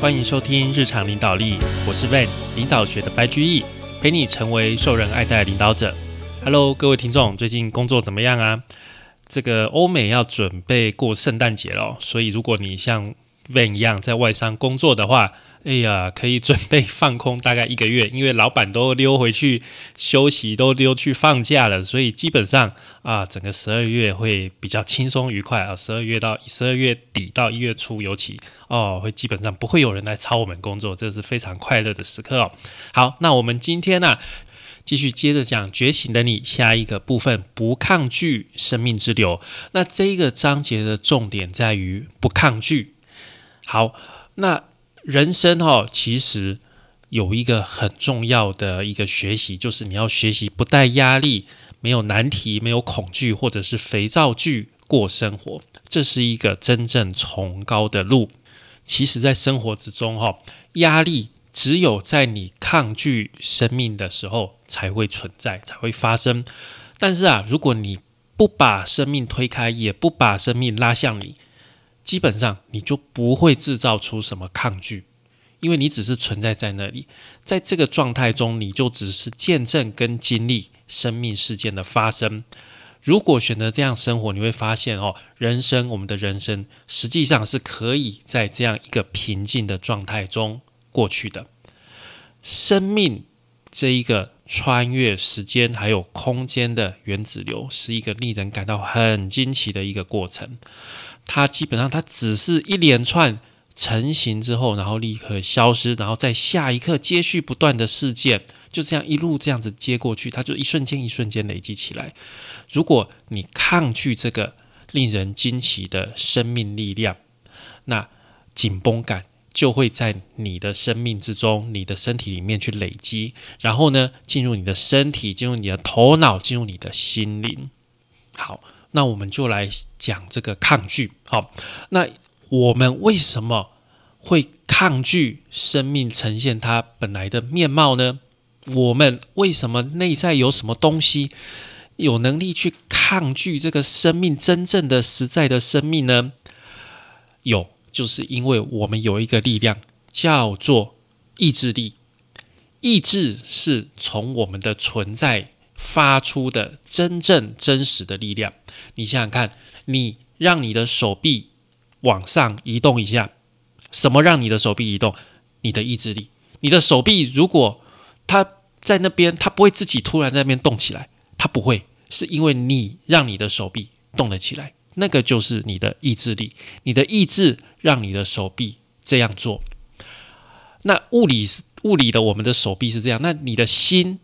欢迎收听日常领导力，我是 Van 领导学的白居易，陪你成为受人爱戴的领导者。Hello，各位听众，最近工作怎么样啊？这个欧美要准备过圣诞节了，所以如果你像 Van 一样在外商工作的话，哎呀，可以准备放空大概一个月，因为老板都溜回去休息，都溜去放假了，所以基本上啊，整个十二月会比较轻松愉快啊。十二月到十二月底到一月初，尤其哦，会基本上不会有人来抄我们工作，这是非常快乐的时刻哦。好，那我们今天呢，继续接着讲《觉醒的你》下一个部分，不抗拒生命之流。那这一个章节的重点在于不抗拒。好，那。人生哈，其实有一个很重要的一个学习，就是你要学习不带压力、没有难题、没有恐惧，或者是肥皂剧过生活。这是一个真正崇高的路。其实，在生活之中哈，压力只有在你抗拒生命的时候才会存在，才会发生。但是啊，如果你不把生命推开，也不把生命拉向你。基本上你就不会制造出什么抗拒，因为你只是存在在那里，在这个状态中，你就只是见证跟经历生命事件的发生。如果选择这样生活，你会发现哦，人生我们的人生实际上是可以在这样一个平静的状态中过去的。生命这一个穿越时间还有空间的原子流，是一个令人感到很惊奇的一个过程。它基本上，它只是一连串成型之后，然后立刻消失，然后在下一刻接续不断的事件，就这样一路这样子接过去，它就一瞬间一瞬间累积起来。如果你抗拒这个令人惊奇的生命力量，那紧绷感就会在你的生命之中、你的身体里面去累积，然后呢，进入你的身体，进入你的头脑，进入你的心灵。好。那我们就来讲这个抗拒。好，那我们为什么会抗拒生命呈现它本来的面貌呢？我们为什么内在有什么东西有能力去抗拒这个生命真正的实在的生命呢？有，就是因为我们有一个力量叫做意志力。意志是从我们的存在。发出的真正真实的力量，你想想看，你让你的手臂往上移动一下，什么让你的手臂移动？你的意志力。你的手臂如果它在那边，它不会自己突然在那边动起来，它不会，是因为你让你的手臂动了起来，那个就是你的意志力，你的意志让你的手臂这样做。那物理是物理的，我们的手臂是这样，那你的心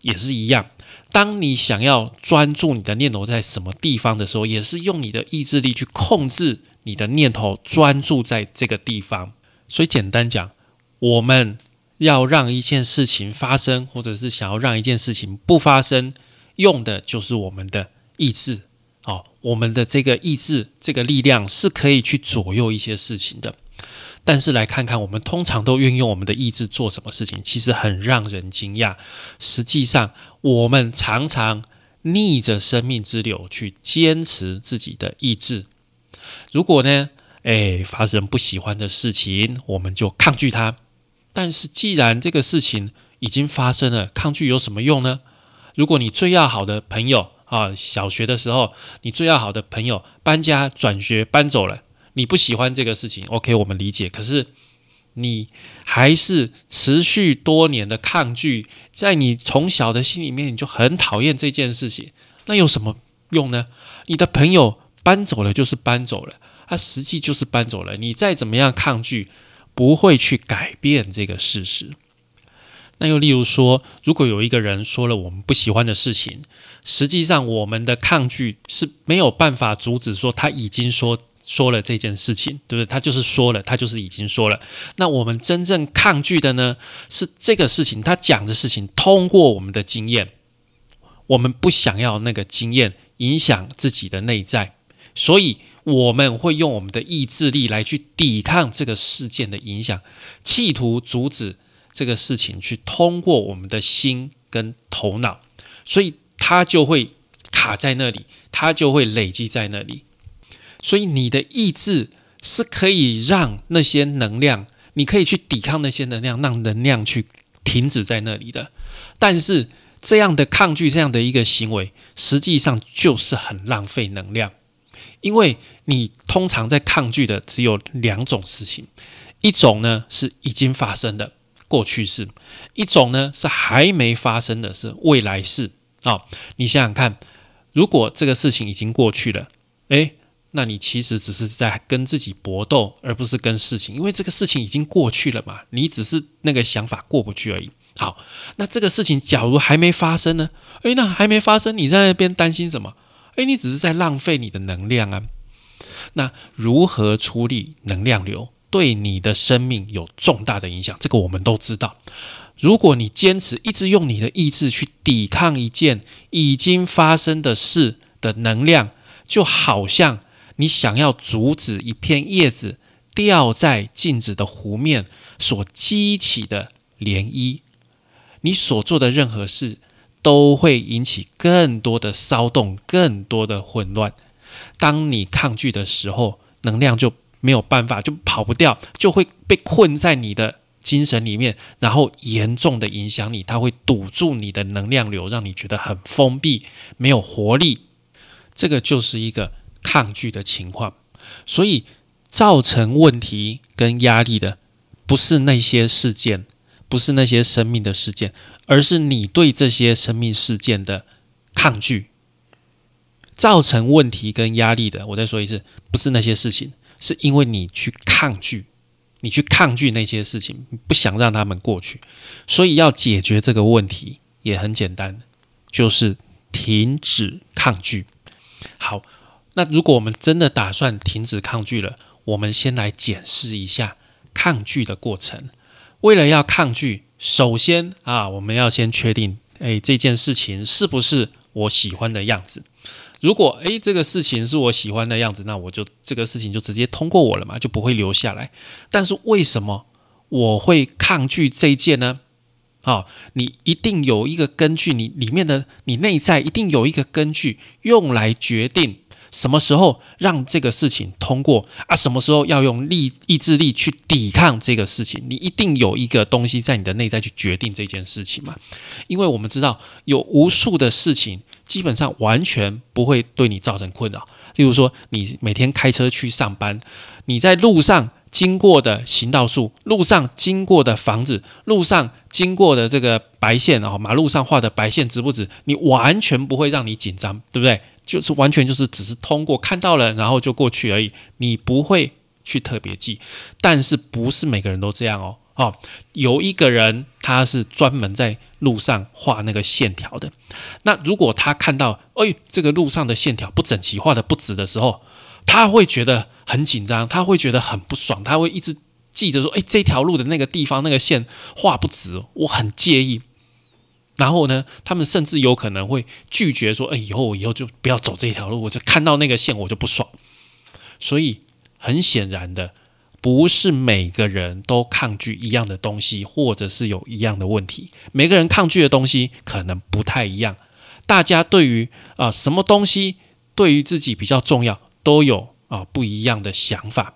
也是一样。当你想要专注你的念头在什么地方的时候，也是用你的意志力去控制你的念头，专注在这个地方。所以简单讲，我们要让一件事情发生，或者是想要让一件事情不发生，用的就是我们的意志。哦，我们的这个意志，这个力量是可以去左右一些事情的。但是来看看，我们通常都运用我们的意志做什么事情，其实很让人惊讶。实际上，我们常常逆着生命之流去坚持自己的意志。如果呢，哎，发生不喜欢的事情，我们就抗拒它。但是既然这个事情已经发生了，抗拒有什么用呢？如果你最要好的朋友啊，小学的时候，你最要好的朋友搬家转学搬走了。你不喜欢这个事情，OK，我们理解。可是你还是持续多年的抗拒，在你从小的心里面，你就很讨厌这件事情。那有什么用呢？你的朋友搬走了就是搬走了，他实际就是搬走了。你再怎么样抗拒，不会去改变这个事实。那又例如说，如果有一个人说了我们不喜欢的事情，实际上我们的抗拒是没有办法阻止说他已经说。说了这件事情，对不对？他就是说了，他就是已经说了。那我们真正抗拒的呢，是这个事情，他讲的事情通过我们的经验，我们不想要那个经验影响自己的内在，所以我们会用我们的意志力来去抵抗这个事件的影响，企图阻止这个事情去通过我们的心跟头脑，所以它就会卡在那里，它就会累积在那里。所以你的意志是可以让那些能量你可以去抵抗那些能量，让能量去停止在那里的。但是这样的抗拒，这样的一个行为，实际上就是很浪费能量，因为你通常在抗拒的只有两种事情，一种呢是已经发生的过去式，一种呢是还没发生的是未来式。啊，你想想看，如果这个事情已经过去了，诶，那你其实只是在跟自己搏斗，而不是跟事情，因为这个事情已经过去了嘛，你只是那个想法过不去而已。好，那这个事情假如还没发生呢？诶，那还没发生，你在那边担心什么？诶，你只是在浪费你的能量啊。那如何处理能量流，对你的生命有重大的影响？这个我们都知道。如果你坚持一直用你的意志去抵抗一件已经发生的事的能量，就好像你想要阻止一片叶子掉在镜子的湖面所激起的涟漪，你所做的任何事都会引起更多的骚动、更多的混乱。当你抗拒的时候，能量就没有办法，就跑不掉，就会被困在你的。精神里面，然后严重的影响你，它会堵住你的能量流，让你觉得很封闭，没有活力。这个就是一个抗拒的情况。所以造成问题跟压力的，不是那些事件，不是那些生命的事件，而是你对这些生命事件的抗拒。造成问题跟压力的，我再说一次，不是那些事情，是因为你去抗拒。你去抗拒那些事情，不想让他们过去，所以要解决这个问题也很简单，就是停止抗拒。好，那如果我们真的打算停止抗拒了，我们先来检视一下抗拒的过程。为了要抗拒，首先啊，我们要先确定，哎，这件事情是不是我喜欢的样子。如果诶这个事情是我喜欢的样子，那我就这个事情就直接通过我了嘛，就不会留下来。但是为什么我会抗拒这一件呢？好，你一定有一个根据，你里面的你内在一定有一个根据，用来决定什么时候让这个事情通过啊，什么时候要用力意志力去抵抗这个事情。你一定有一个东西在你的内在去决定这件事情嘛？因为我们知道有无数的事情。基本上完全不会对你造成困扰。例如说，你每天开车去上班，你在路上经过的行道树、路上经过的房子、路上经过的这个白线啊，马路上画的白线直不直？你完全不会让你紧张，对不对？就是完全就是只是通过看到了，然后就过去而已，你不会去特别记。但是不是每个人都这样哦。哦，有一个人他是专门在路上画那个线条的。那如果他看到，哎，这个路上的线条不整齐，画的不直的时候，他会觉得很紧张，他会觉得很不爽，他会一直记着说，哎，这条路的那个地方那个线画不直，我很介意。然后呢，他们甚至有可能会拒绝说，哎，以后我以后就不要走这条路，我就看到那个线我就不爽。所以很显然的。不是每个人都抗拒一样的东西，或者是有一样的问题。每个人抗拒的东西可能不太一样。大家对于啊什么东西对于自己比较重要，都有啊不一样的想法。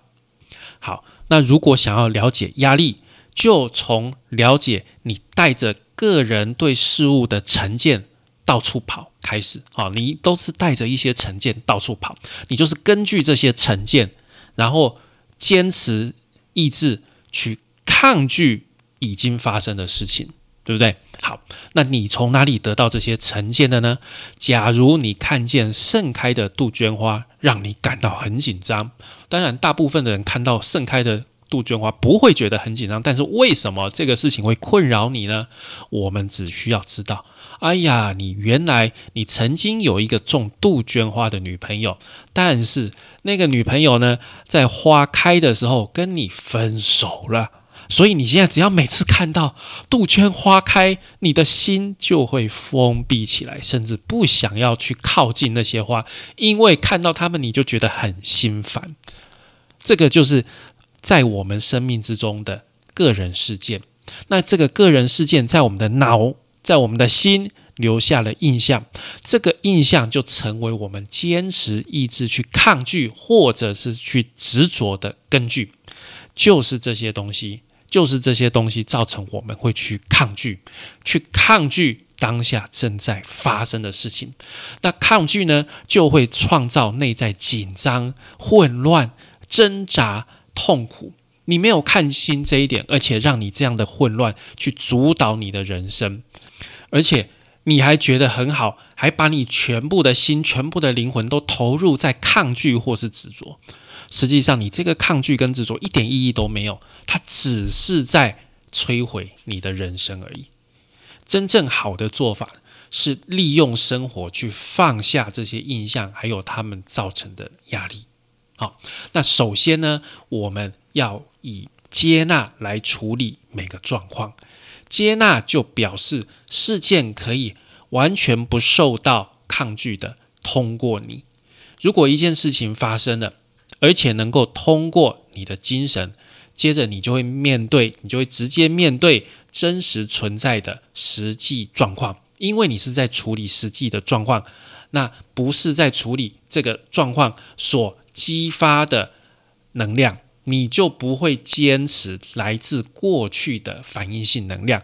好，那如果想要了解压力，就从了解你带着个人对事物的成见到处跑开始。啊，你都是带着一些成见到处跑，你就是根据这些成见，然后。坚持意志去抗拒已经发生的事情，对不对？好，那你从哪里得到这些成见的呢？假如你看见盛开的杜鹃花，让你感到很紧张。当然，大部分的人看到盛开的。杜鹃花不会觉得很紧张，但是为什么这个事情会困扰你呢？我们只需要知道，哎呀，你原来你曾经有一个种杜鹃花的女朋友，但是那个女朋友呢，在花开的时候跟你分手了，所以你现在只要每次看到杜鹃花开，你的心就会封闭起来，甚至不想要去靠近那些花，因为看到它们你就觉得很心烦。这个就是。在我们生命之中的个人事件，那这个个人事件在我们的脑，在我们的心留下了印象，这个印象就成为我们坚持意志去抗拒或者是去执着的根据，就是这些东西就是这些东西造成我们会去抗拒，去抗拒当下正在发生的事情。那抗拒呢，就会创造内在紧张、混乱、挣扎、痛苦。你没有看清这一点，而且让你这样的混乱去主导你的人生，而且你还觉得很好，还把你全部的心、全部的灵魂都投入在抗拒或是执着。实际上，你这个抗拒跟执着一点意义都没有，它只是在摧毁你的人生而已。真正好的做法是利用生活去放下这些印象，还有他们造成的压力。好，那首先呢，我们要以接纳来处理每个状况。接纳就表示事件可以完全不受到抗拒的通过你。如果一件事情发生了，而且能够通过你的精神，接着你就会面对，你就会直接面对真实存在的实际状况，因为你是在处理实际的状况，那不是在处理这个状况所激发的能量，你就不会坚持来自过去的反应性能量。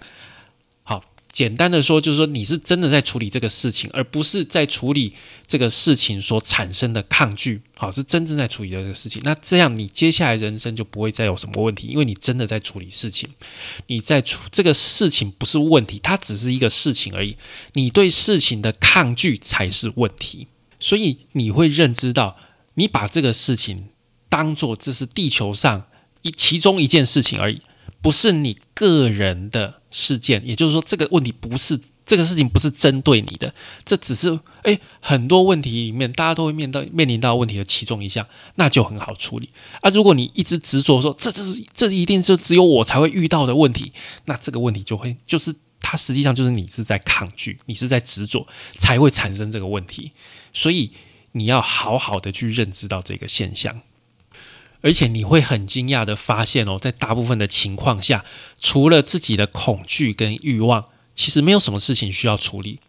好简单的说，就是说你是真的在处理这个事情，而不是在处理这个事情所产生的抗拒。好，是真正在处理这个事情。那这样你接下来人生就不会再有什么问题，因为你真的在处理事情。你在处这个事情不是问题，它只是一个事情而已。你对事情的抗拒才是问题。所以你会认知到，你把这个事情当做这是地球上一其中一件事情而已，不是你个人的。事件，也就是说，这个问题不是这个事情不是针对你的，这只是诶很多问题里面大家都会面到面临到问题的其中一项，那就很好处理啊。如果你一直执着说这这是这一定是只有我才会遇到的问题，那这个问题就会就是它实际上就是你是在抗拒，你是在执着才会产生这个问题，所以你要好好的去认知到这个现象。而且你会很惊讶的发现哦，在大部分的情况下，除了自己的恐惧跟欲望，其实没有什么事情需要处理。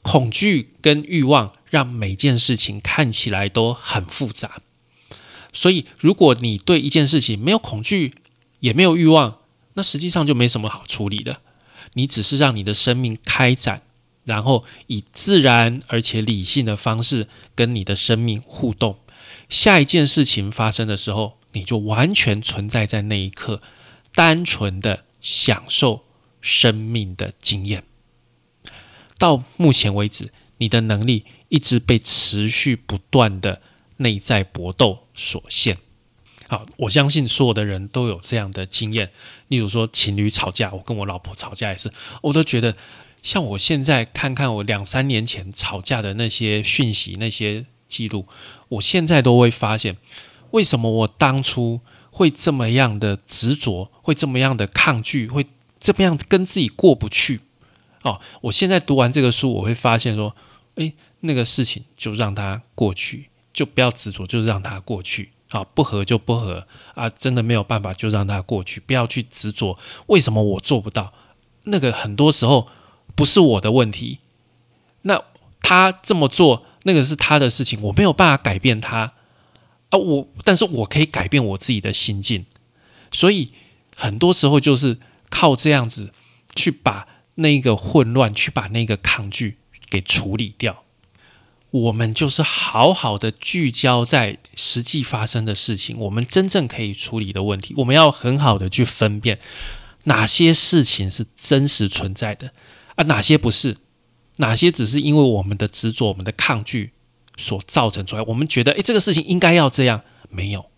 恐惧跟欲望让每件事情看起来都很复杂。所以，如果你对一件事情没有恐惧，也没有欲望，那实际上就没什么好处理的。你只是让你的生命开展，然后以自然而且理性的方式跟你的生命互动。下一件事情发生的时候，你就完全存在在那一刻，单纯的享受生命的经验。到目前为止，你的能力一直被持续不断的内在搏斗所限。好，我相信所有的人都有这样的经验。例如说，情侣吵架，我跟我老婆吵架也是，我都觉得，像我现在看看我两三年前吵架的那些讯息，那些。记录，我现在都会发现，为什么我当初会这么样的执着，会这么样的抗拒，会这么样跟自己过不去。哦，我现在读完这个书，我会发现说，诶，那个事情就让它过去，就不要执着，就让它过去。啊，不合就不合啊，真的没有办法，就让它过去，不要去执着。为什么我做不到？那个很多时候不是我的问题，那他这么做。那个是他的事情，我没有办法改变他啊，我但是我可以改变我自己的心境，所以很多时候就是靠这样子去把那个混乱，去把那个抗拒给处理掉。我们就是好好的聚焦在实际发生的事情，我们真正可以处理的问题，我们要很好的去分辨哪些事情是真实存在的啊，哪些不是。哪些只是因为我们的执着、我们的抗拒所造成出来？我们觉得，诶，这个事情应该要这样，没有，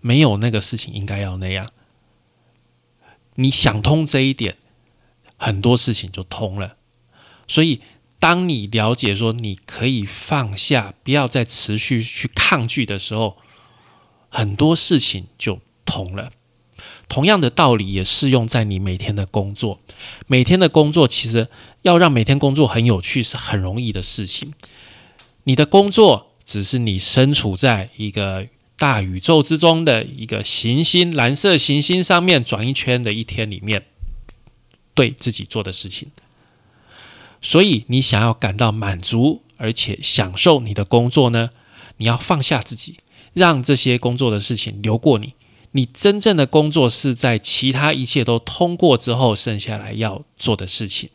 没有那个事情应该要那样。你想通这一点，很多事情就通了。所以，当你了解说你可以放下，不要再持续去抗拒的时候，很多事情就通了。同样的道理也适用在你每天的工作。每天的工作其实要让每天工作很有趣是很容易的事情。你的工作只是你身处在一个大宇宙之中的一个行星，蓝色行星上面转一圈的一天里面，对自己做的事情。所以你想要感到满足而且享受你的工作呢？你要放下自己，让这些工作的事情流过你。你真正的工作是在其他一切都通过之后，剩下来要做的事情。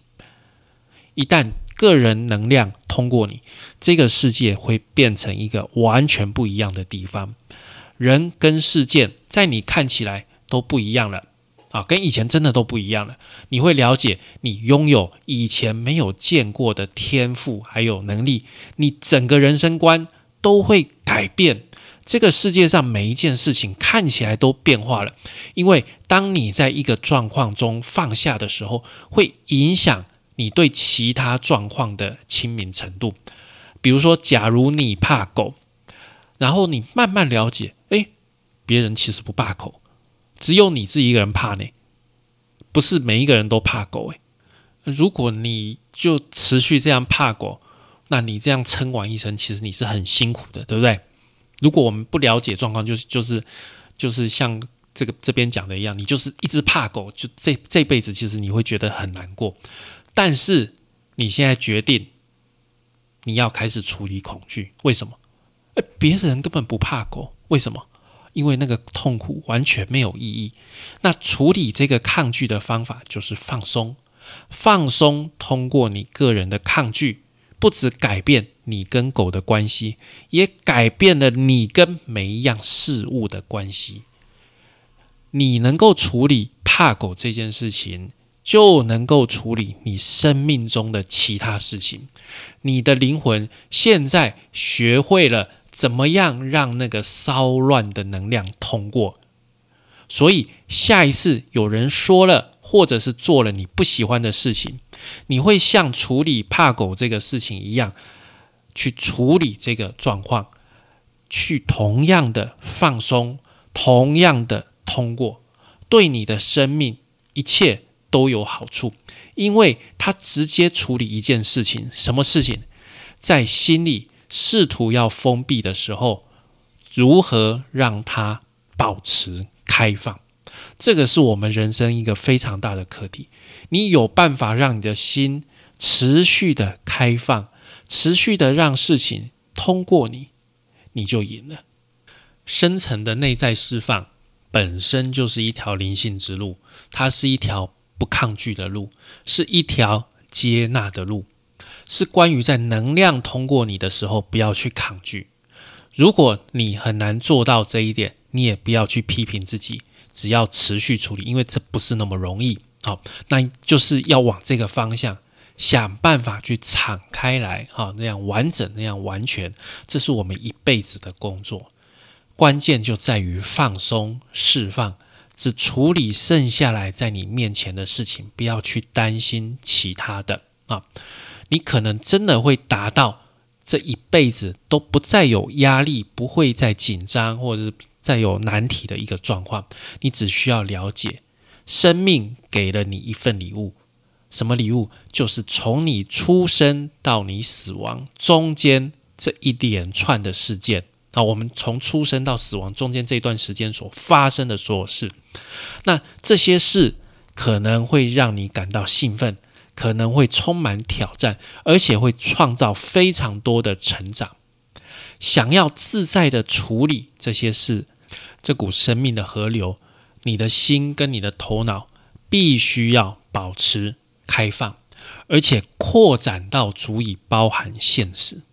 一旦个人能量通过你，这个世界会变成一个完全不一样的地方。人跟事件在你看起来都不一样了啊，跟以前真的都不一样了。你会了解，你拥有以前没有见过的天赋还有能力，你整个人生观都会改变。这个世界上每一件事情看起来都变化了，因为当你在一个状况中放下的时候，会影响你对其他状况的亲民程度。比如说，假如你怕狗，然后你慢慢了解，哎，别人其实不怕狗，只有你自己一个人怕呢，不是每一个人都怕狗。诶，如果你就持续这样怕狗，那你这样撑完一生，其实你是很辛苦的，对不对？如果我们不了解状况，就是就是就是像这个这边讲的一样，你就是一直怕狗，就这这辈子其实你会觉得很难过。但是你现在决定你要开始处理恐惧，为什么？哎，别人根本不怕狗，为什么？因为那个痛苦完全没有意义。那处理这个抗拒的方法就是放松，放松通过你个人的抗拒。不止改变你跟狗的关系，也改变了你跟每一样事物的关系。你能够处理怕狗这件事情，就能够处理你生命中的其他事情。你的灵魂现在学会了怎么样让那个骚乱的能量通过，所以下一次有人说了，或者是做了你不喜欢的事情。你会像处理怕狗这个事情一样，去处理这个状况，去同样的放松，同样的通过，对你的生命一切都有好处，因为他直接处理一件事情，什么事情，在心里试图要封闭的时候，如何让它保持开放？这个是我们人生一个非常大的课题。你有办法让你的心持续的开放，持续的让事情通过你，你就赢了。深层的内在释放本身就是一条灵性之路，它是一条不抗拒的路，是一条接纳的路，是关于在能量通过你的时候不要去抗拒。如果你很难做到这一点，你也不要去批评自己。只要持续处理，因为这不是那么容易。好，那就是要往这个方向想办法去敞开来，哈，那样完整，那样完全，这是我们一辈子的工作。关键就在于放松、释放，只处理剩下来在你面前的事情，不要去担心其他的啊。你可能真的会达到这一辈子都不再有压力，不会再紧张，或者是。再有难题的一个状况，你只需要了解，生命给了你一份礼物，什么礼物？就是从你出生到你死亡中间这一连串的事件。那我们从出生到死亡中间这段时间所发生的所有事，那这些事可能会让你感到兴奋，可能会充满挑战，而且会创造非常多的成长。想要自在的处理这些事，这股生命的河流，你的心跟你的头脑必须要保持开放，而且扩展到足以包含现实。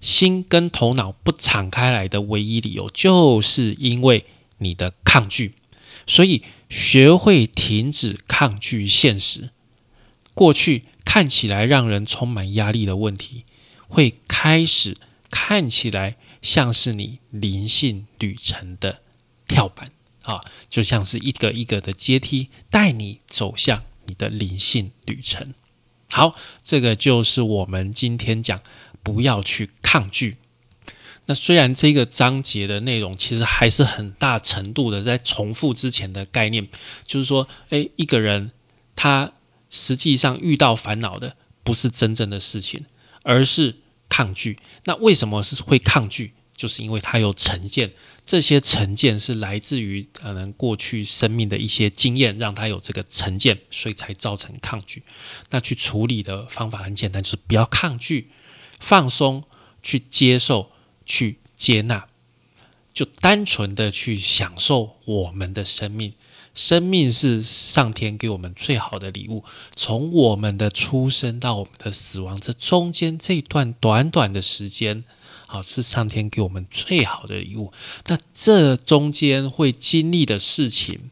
心跟头脑不敞开来的唯一理由，就是因为你的抗拒。所以，学会停止抗拒现实，过去看起来让人充满压力的问题，会开始。看起来像是你灵性旅程的跳板啊，就像是一个一个的阶梯，带你走向你的灵性旅程。好，这个就是我们今天讲不要去抗拒。那虽然这个章节的内容其实还是很大程度的在重复之前的概念，就是说，诶，一个人他实际上遇到烦恼的不是真正的事情，而是。抗拒，那为什么是会抗拒？就是因为他有成见，这些成见是来自于可能过去生命的一些经验，让他有这个成见，所以才造成抗拒。那去处理的方法很简单，就是不要抗拒，放松，去接受，去接纳，就单纯的去享受我们的生命。生命是上天给我们最好的礼物。从我们的出生到我们的死亡，这中间这段短短的时间，好是上天给我们最好的礼物。那这中间会经历的事情，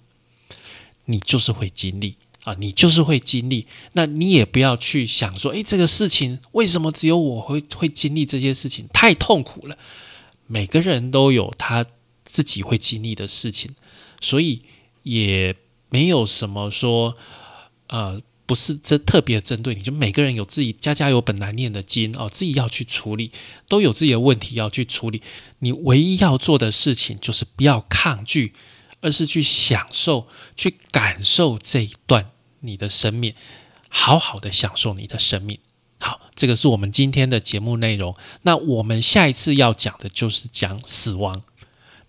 你就是会经历啊，你就是会经历。那你也不要去想说，诶，这个事情为什么只有我会会经历这些事情？太痛苦了。每个人都有他自己会经历的事情，所以。也没有什么说，呃，不是这特别针对你，就每个人有自己家家有本难念的经哦，自己要去处理，都有自己的问题要去处理。你唯一要做的事情就是不要抗拒，而是去享受、去感受这一段你的生命，好好的享受你的生命。好，这个是我们今天的节目内容。那我们下一次要讲的就是讲死亡。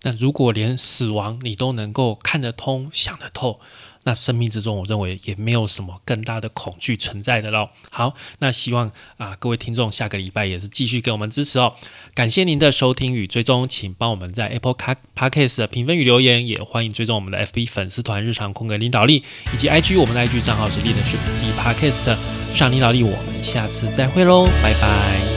那如果连死亡你都能够看得通、想得透，那生命之中，我认为也没有什么更大的恐惧存在的喽。好，那希望啊各位听众下个礼拜也是继续给我们支持哦。感谢您的收听与追踪，请帮我们在 Apple Car Podcast 的评分与留言，也欢迎追踪我们的 FB 粉丝团日常空格领导力以及 IG 我们的 IG 账号是 Leadership C Podcast 日常领导力。我们下次再会喽，拜拜。